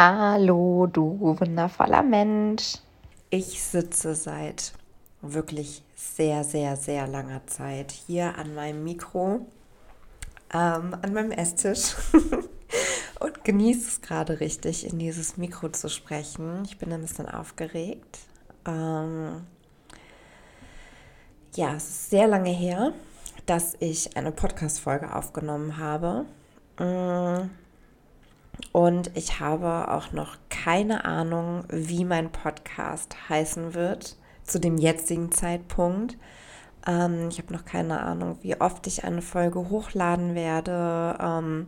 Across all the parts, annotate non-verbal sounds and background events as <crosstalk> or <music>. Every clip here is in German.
Hallo, du wundervoller Mensch. Ich sitze seit wirklich sehr, sehr, sehr langer Zeit hier an meinem Mikro, ähm, an meinem Esstisch <laughs> und genieße es gerade richtig, in dieses Mikro zu sprechen. Ich bin ein bisschen aufgeregt. Ähm, ja, es ist sehr lange her, dass ich eine Podcast-Folge aufgenommen habe. Ähm, und ich habe auch noch keine Ahnung, wie mein Podcast heißen wird zu dem jetzigen Zeitpunkt. Ähm, ich habe noch keine Ahnung, wie oft ich eine Folge hochladen werde, ähm,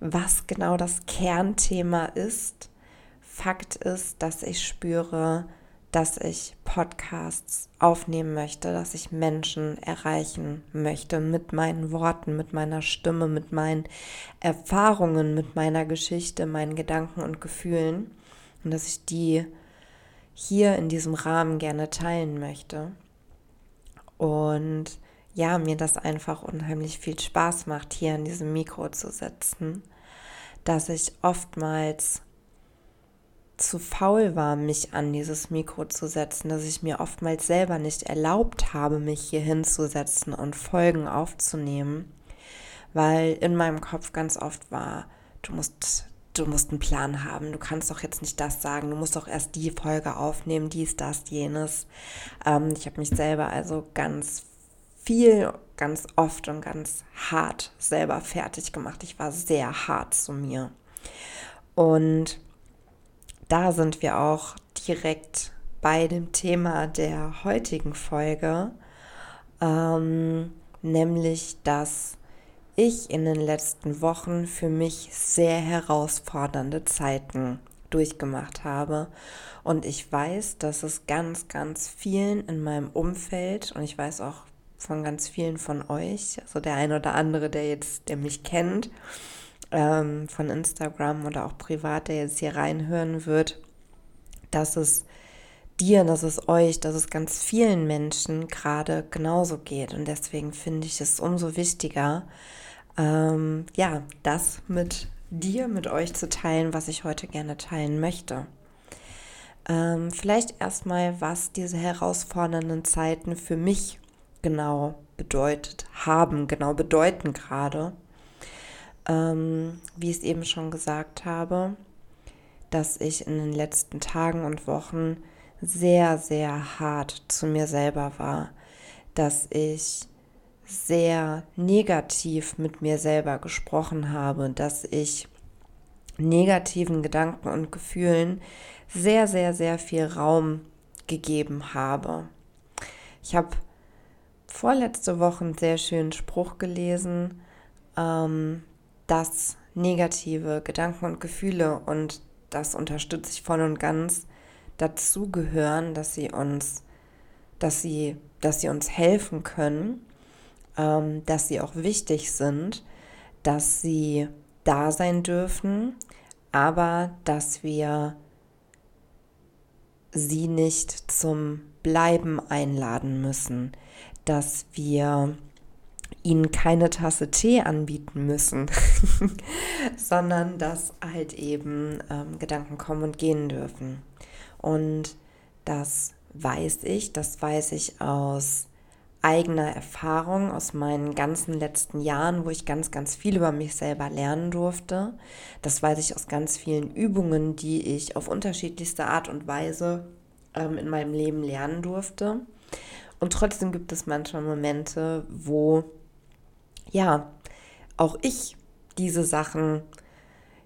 was genau das Kernthema ist. Fakt ist, dass ich spüre, dass ich Podcasts aufnehmen möchte, dass ich Menschen erreichen möchte mit meinen Worten, mit meiner Stimme, mit meinen Erfahrungen, mit meiner Geschichte, meinen Gedanken und Gefühlen und dass ich die hier in diesem Rahmen gerne teilen möchte. Und ja, mir das einfach unheimlich viel Spaß macht, hier in diesem Mikro zu sitzen, dass ich oftmals zu faul war, mich an dieses Mikro zu setzen, dass ich mir oftmals selber nicht erlaubt habe, mich hier hinzusetzen und Folgen aufzunehmen, weil in meinem Kopf ganz oft war, du musst, du musst einen Plan haben, du kannst doch jetzt nicht das sagen, du musst doch erst die Folge aufnehmen, dies, das, jenes. Ähm, ich habe mich selber also ganz viel, ganz oft und ganz hart selber fertig gemacht. Ich war sehr hart zu mir. Und da sind wir auch direkt bei dem Thema der heutigen Folge, ähm, nämlich dass ich in den letzten Wochen für mich sehr herausfordernde Zeiten durchgemacht habe. Und ich weiß, dass es ganz, ganz vielen in meinem Umfeld und ich weiß auch von ganz vielen von euch, also der ein oder andere, der jetzt, der mich kennt, ähm, von Instagram oder auch privat, der jetzt hier reinhören wird, dass es dir, dass es euch, dass es ganz vielen Menschen gerade genauso geht. Und deswegen finde ich es umso wichtiger, ähm, ja, das mit dir, mit euch zu teilen, was ich heute gerne teilen möchte. Ähm, vielleicht erstmal, was diese herausfordernden Zeiten für mich genau bedeutet haben, genau bedeuten gerade ähm, wie ich es eben schon gesagt habe, dass ich in den letzten Tagen und Wochen sehr, sehr hart zu mir selber war, dass ich sehr negativ mit mir selber gesprochen habe, dass ich negativen Gedanken und Gefühlen sehr, sehr, sehr viel Raum gegeben habe. Ich habe vorletzte Woche einen sehr schönen Spruch gelesen, ähm, dass negative Gedanken und Gefühle und das unterstütze ich voll und ganz dazu gehören, dass sie uns, dass sie, dass sie uns helfen können, ähm, dass sie auch wichtig sind, dass sie da sein dürfen, aber dass wir sie nicht zum Bleiben einladen müssen, dass wir ihnen keine Tasse Tee anbieten müssen, <laughs> sondern dass halt eben ähm, Gedanken kommen und gehen dürfen. Und das weiß ich, das weiß ich aus eigener Erfahrung, aus meinen ganzen letzten Jahren, wo ich ganz, ganz viel über mich selber lernen durfte. Das weiß ich aus ganz vielen Übungen, die ich auf unterschiedlichste Art und Weise ähm, in meinem Leben lernen durfte. Und trotzdem gibt es manchmal Momente, wo ja, auch ich diese Sachen,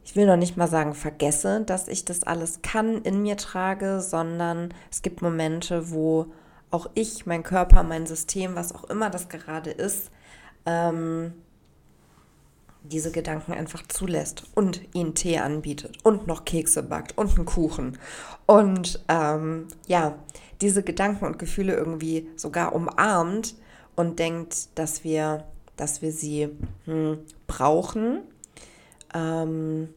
ich will noch nicht mal sagen, vergesse, dass ich das alles kann, in mir trage, sondern es gibt Momente, wo auch ich, mein Körper, mein System, was auch immer das gerade ist, ähm, diese Gedanken einfach zulässt und ihnen Tee anbietet und noch Kekse backt und einen Kuchen. Und ähm, ja, diese Gedanken und Gefühle irgendwie sogar umarmt und denkt, dass wir dass wir sie hm, brauchen ähm,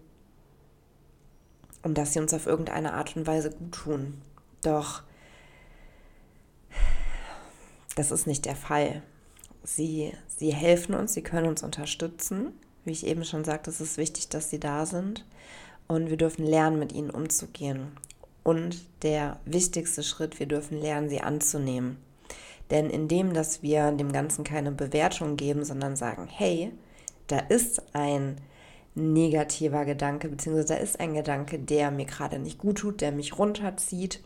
und dass sie uns auf irgendeine Art und Weise gut tun. Doch das ist nicht der Fall. Sie, sie helfen uns, sie können uns unterstützen. Wie ich eben schon sagte, es ist wichtig, dass sie da sind. und wir dürfen lernen, mit ihnen umzugehen. Und der wichtigste Schritt, wir dürfen lernen, sie anzunehmen. Denn indem, dass wir dem Ganzen keine Bewertung geben, sondern sagen, hey, da ist ein negativer Gedanke, beziehungsweise da ist ein Gedanke, der mir gerade nicht gut tut, der mich runterzieht.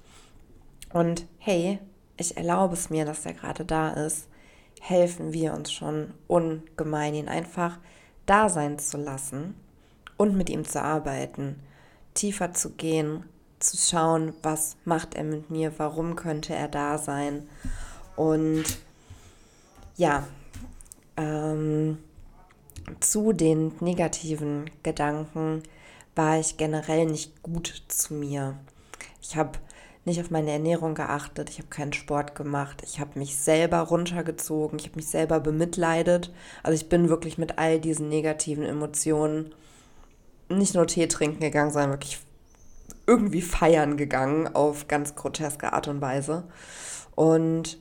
Und hey, ich erlaube es mir, dass der gerade da ist, helfen wir uns schon ungemein, ihn einfach da sein zu lassen und mit ihm zu arbeiten, tiefer zu gehen, zu schauen, was macht er mit mir, warum könnte er da sein. Und ja, ähm, zu den negativen Gedanken war ich generell nicht gut zu mir. Ich habe nicht auf meine Ernährung geachtet, ich habe keinen Sport gemacht, ich habe mich selber runtergezogen, ich habe mich selber bemitleidet. Also ich bin wirklich mit all diesen negativen Emotionen nicht nur Tee trinken gegangen, sondern wirklich irgendwie feiern gegangen auf ganz groteske Art und Weise. Und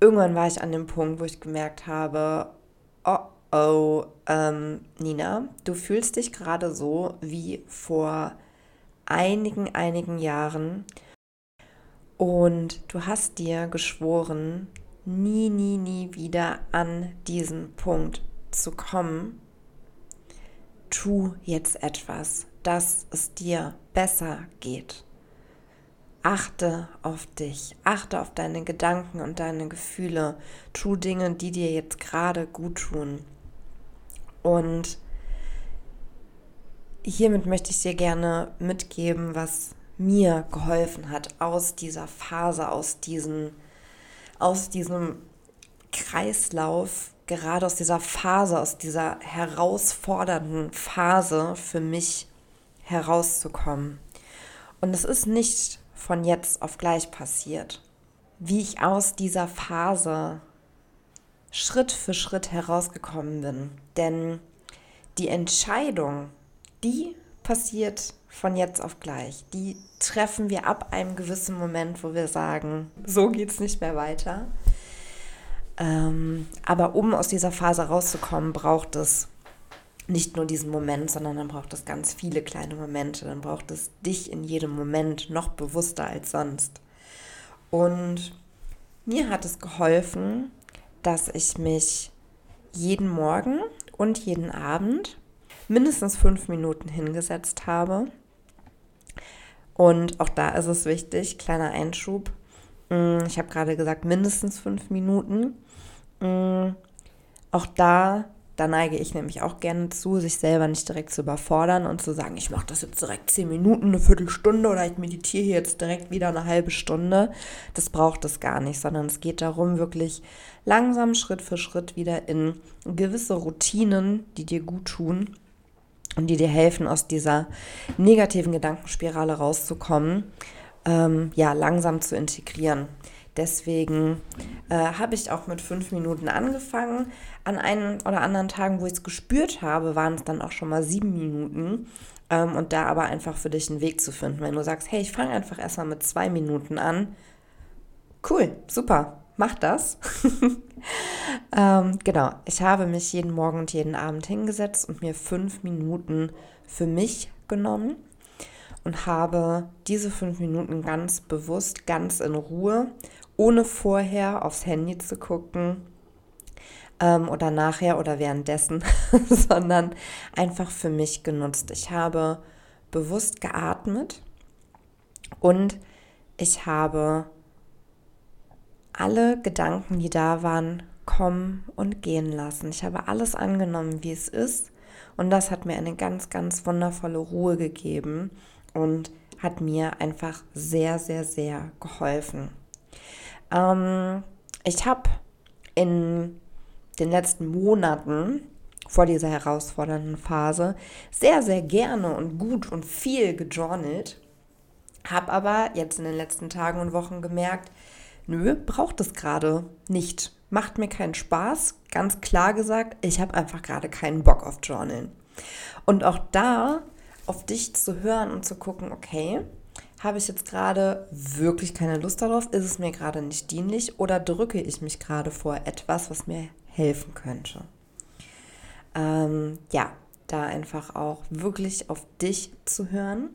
irgendwann war ich an dem Punkt, wo ich gemerkt habe, oh oh, ähm, Nina, du fühlst dich gerade so wie vor einigen, einigen Jahren und du hast dir geschworen, nie, nie, nie wieder an diesen Punkt zu kommen. Tu jetzt etwas, dass es dir besser geht. Achte auf dich, achte auf deine Gedanken und deine Gefühle. Tu Dinge, die dir jetzt gerade gut tun. Und hiermit möchte ich dir gerne mitgeben, was mir geholfen hat aus dieser Phase, aus, diesen, aus diesem Kreislauf, gerade aus dieser Phase, aus dieser herausfordernden Phase für mich herauszukommen. Und es ist nicht von jetzt auf gleich passiert. Wie ich aus dieser Phase Schritt für Schritt herausgekommen bin. Denn die Entscheidung, die passiert von jetzt auf gleich. Die treffen wir ab einem gewissen Moment, wo wir sagen, so geht es nicht mehr weiter. Ähm, aber um aus dieser Phase rauszukommen, braucht es nicht nur diesen Moment, sondern dann braucht es ganz viele kleine Momente. Dann braucht es dich in jedem Moment noch bewusster als sonst. Und mir hat es geholfen, dass ich mich jeden Morgen und jeden Abend mindestens fünf Minuten hingesetzt habe. Und auch da ist es wichtig, kleiner Einschub. Mm, ich habe gerade gesagt, mindestens fünf Minuten. Mm, auch da da neige ich nämlich auch gerne zu, sich selber nicht direkt zu überfordern und zu sagen, ich mache das jetzt direkt zehn Minuten, eine Viertelstunde oder ich meditiere jetzt direkt wieder eine halbe Stunde. Das braucht es gar nicht, sondern es geht darum, wirklich langsam Schritt für Schritt wieder in gewisse Routinen, die dir gut tun und die dir helfen, aus dieser negativen Gedankenspirale rauszukommen, ähm, ja, langsam zu integrieren. Deswegen äh, habe ich auch mit fünf Minuten angefangen. An einen oder anderen Tagen, wo ich es gespürt habe, waren es dann auch schon mal sieben Minuten. Ähm, und da aber einfach für dich einen Weg zu finden. Wenn du sagst, hey, ich fange einfach erstmal mit zwei Minuten an. Cool, super, mach das. <laughs> ähm, genau, ich habe mich jeden Morgen und jeden Abend hingesetzt und mir fünf Minuten für mich genommen und habe diese fünf Minuten ganz bewusst, ganz in Ruhe ohne vorher aufs Handy zu gucken ähm, oder nachher oder währenddessen, <laughs> sondern einfach für mich genutzt. Ich habe bewusst geatmet und ich habe alle Gedanken, die da waren, kommen und gehen lassen. Ich habe alles angenommen, wie es ist. Und das hat mir eine ganz, ganz wundervolle Ruhe gegeben und hat mir einfach sehr, sehr, sehr geholfen. Ähm, ich habe in den letzten Monaten vor dieser herausfordernden Phase sehr, sehr gerne und gut und viel gejournalt. Habe aber jetzt in den letzten Tagen und Wochen gemerkt, nö, braucht es gerade nicht. Macht mir keinen Spaß. Ganz klar gesagt, ich habe einfach gerade keinen Bock auf Journalen. Und auch da auf dich zu hören und zu gucken, okay, habe ich jetzt gerade wirklich keine Lust darauf? Ist es mir gerade nicht dienlich oder drücke ich mich gerade vor etwas, was mir helfen könnte? Ähm, ja, da einfach auch wirklich auf dich zu hören.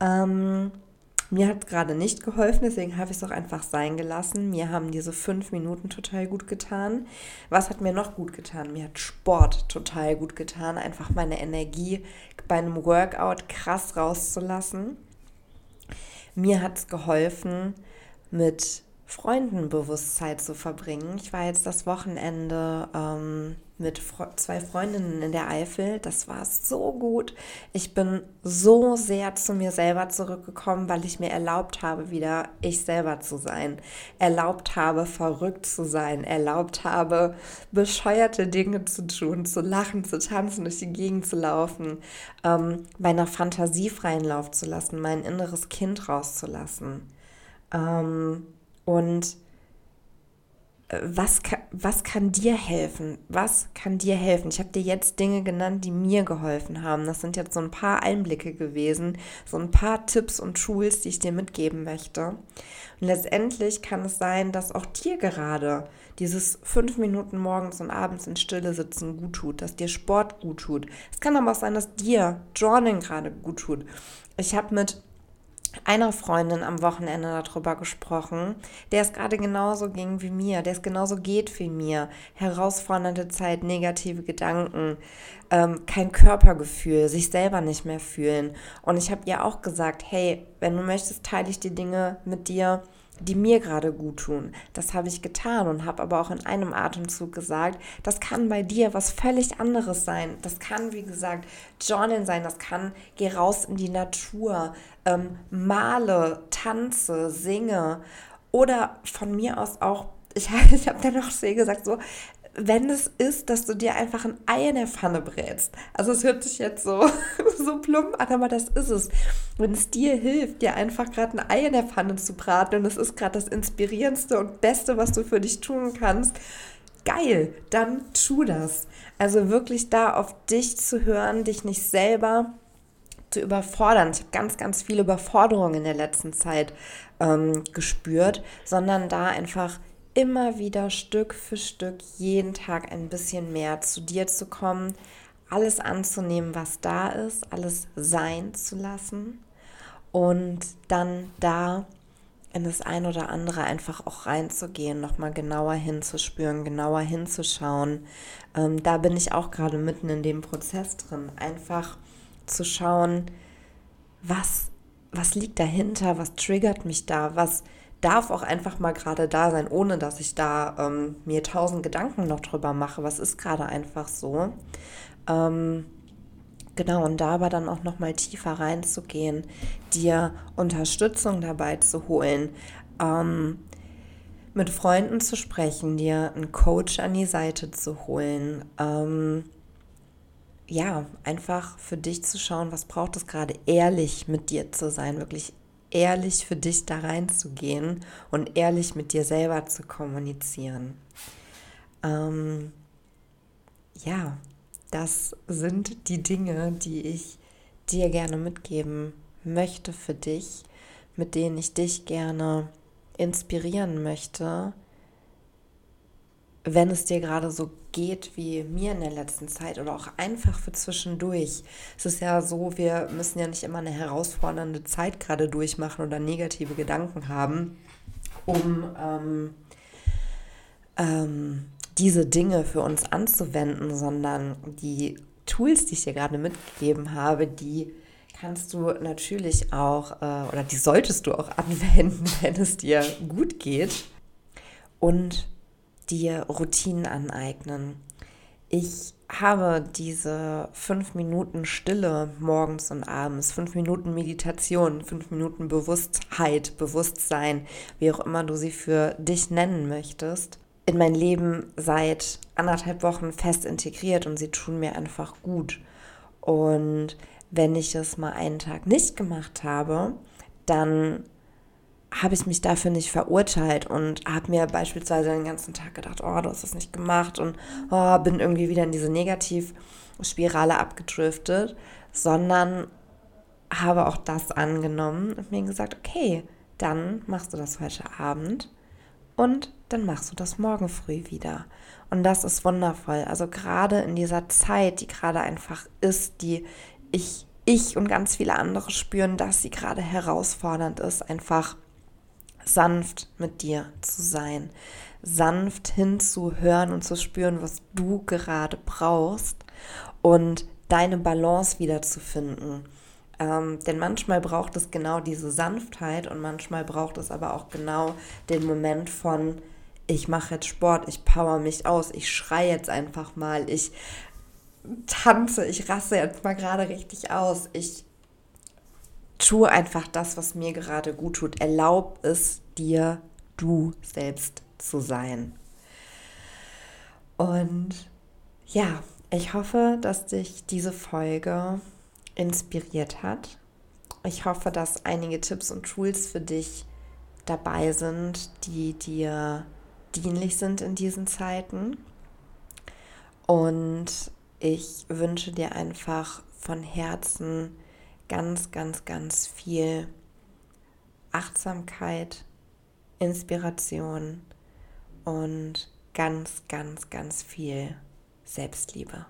Ähm, mir hat es gerade nicht geholfen, deswegen habe ich es auch einfach sein gelassen. Mir haben diese fünf Minuten total gut getan. Was hat mir noch gut getan? Mir hat Sport total gut getan, einfach meine Energie bei einem Workout krass rauszulassen. Mir hat es geholfen, mit Freunden bewusst Zeit zu verbringen. Ich war jetzt das Wochenende ähm, mit zwei Freundinnen in der Eifel. Das war so gut. Ich bin so sehr zu mir selber zurückgekommen, weil ich mir erlaubt habe, wieder ich selber zu sein. Erlaubt habe, verrückt zu sein. Erlaubt habe, bescheuerte Dinge zu tun, zu lachen, zu tanzen, durch die Gegend zu laufen, ähm, meiner Fantasie freien Lauf zu lassen, mein inneres Kind rauszulassen. Ähm, und was, was kann dir helfen? Was kann dir helfen? Ich habe dir jetzt Dinge genannt, die mir geholfen haben. Das sind jetzt so ein paar Einblicke gewesen, so ein paar Tipps und Tools, die ich dir mitgeben möchte. Und letztendlich kann es sein, dass auch dir gerade dieses fünf Minuten morgens und abends in Stille sitzen gut tut, dass dir Sport gut tut. Es kann aber auch sein, dass dir Journaling gerade gut tut. Ich habe mit einer Freundin am Wochenende darüber gesprochen, der es gerade genauso ging wie mir, der es genauso geht wie mir. Herausfordernde Zeit, negative Gedanken, ähm, kein Körpergefühl, sich selber nicht mehr fühlen. Und ich habe ihr auch gesagt, hey, wenn du möchtest, teile ich die Dinge mit dir, die mir gerade gut tun. Das habe ich getan und habe aber auch in einem Atemzug gesagt, das kann bei dir was völlig anderes sein. Das kann, wie gesagt, Journal sein, das kann, geh raus in die Natur, ähm, male, tanze, singe oder von mir aus auch, ich, <laughs> ich habe dann noch sehr gesagt, so, wenn es ist, dass du dir einfach ein Ei in der Pfanne brätst. Also es hört sich jetzt so, <laughs> so plump an, aber das ist es. Wenn es dir hilft, dir einfach gerade ein Ei in der Pfanne zu braten und es ist gerade das inspirierendste und Beste, was du für dich tun kannst, geil, dann tu das. Also wirklich da auf dich zu hören, dich nicht selber zu überfordern. Ich habe ganz, ganz viele Überforderungen in der letzten Zeit ähm, gespürt, sondern da einfach immer wieder Stück für Stück jeden Tag ein bisschen mehr zu dir zu kommen, alles anzunehmen, was da ist, alles sein zu lassen und dann da in das ein oder andere einfach auch reinzugehen, nochmal genauer hinzuspüren, genauer hinzuschauen. Ähm, da bin ich auch gerade mitten in dem Prozess drin, einfach zu schauen, was, was liegt dahinter, was triggert mich da, was darf auch einfach mal gerade da sein, ohne dass ich da ähm, mir tausend Gedanken noch drüber mache. Was ist gerade einfach so? Ähm, genau, und da aber dann auch noch mal tiefer reinzugehen, dir Unterstützung dabei zu holen, ähm, mit Freunden zu sprechen, dir einen Coach an die Seite zu holen. Ähm, ja, einfach für dich zu schauen, was braucht es gerade, ehrlich mit dir zu sein, wirklich ehrlich für dich da reinzugehen und ehrlich mit dir selber zu kommunizieren. Ähm, ja, das sind die Dinge, die ich dir gerne mitgeben möchte für dich, mit denen ich dich gerne inspirieren möchte, wenn es dir gerade so geht wie mir in der letzten Zeit oder auch einfach für zwischendurch. Es ist ja so, wir müssen ja nicht immer eine herausfordernde Zeit gerade durchmachen oder negative Gedanken haben, um ähm, ähm, diese Dinge für uns anzuwenden, sondern die Tools, die ich dir gerade mitgegeben habe, die kannst du natürlich auch äh, oder die solltest du auch <laughs> anwenden, wenn es dir gut geht. Und dir Routinen aneignen. Ich habe diese fünf Minuten Stille morgens und abends, fünf Minuten Meditation, fünf Minuten Bewusstheit, Bewusstsein, wie auch immer du sie für dich nennen möchtest, in mein Leben seit anderthalb Wochen fest integriert und sie tun mir einfach gut. Und wenn ich es mal einen Tag nicht gemacht habe, dann habe ich mich dafür nicht verurteilt und habe mir beispielsweise den ganzen Tag gedacht, oh, du hast das nicht gemacht und oh, bin irgendwie wieder in diese Negativspirale abgedriftet, sondern habe auch das angenommen und mir gesagt, okay, dann machst du das heute Abend und dann machst du das morgen früh wieder. Und das ist wundervoll. Also gerade in dieser Zeit, die gerade einfach ist, die ich, ich und ganz viele andere spüren, dass sie gerade herausfordernd ist, einfach sanft mit dir zu sein, sanft hinzuhören und zu spüren, was du gerade brauchst und deine Balance wiederzufinden. Ähm, denn manchmal braucht es genau diese Sanftheit und manchmal braucht es aber auch genau den Moment von, ich mache jetzt Sport, ich power mich aus, ich schreie jetzt einfach mal, ich tanze, ich rasse jetzt mal gerade richtig aus, ich tue einfach das, was mir gerade gut tut. Erlaub es dir, du selbst zu sein. Und ja, ich hoffe, dass dich diese Folge inspiriert hat. Ich hoffe, dass einige Tipps und Tools für dich dabei sind, die dir dienlich sind in diesen Zeiten. Und ich wünsche dir einfach von Herzen ganz, ganz, ganz viel Achtsamkeit, Inspiration und ganz, ganz, ganz viel Selbstliebe.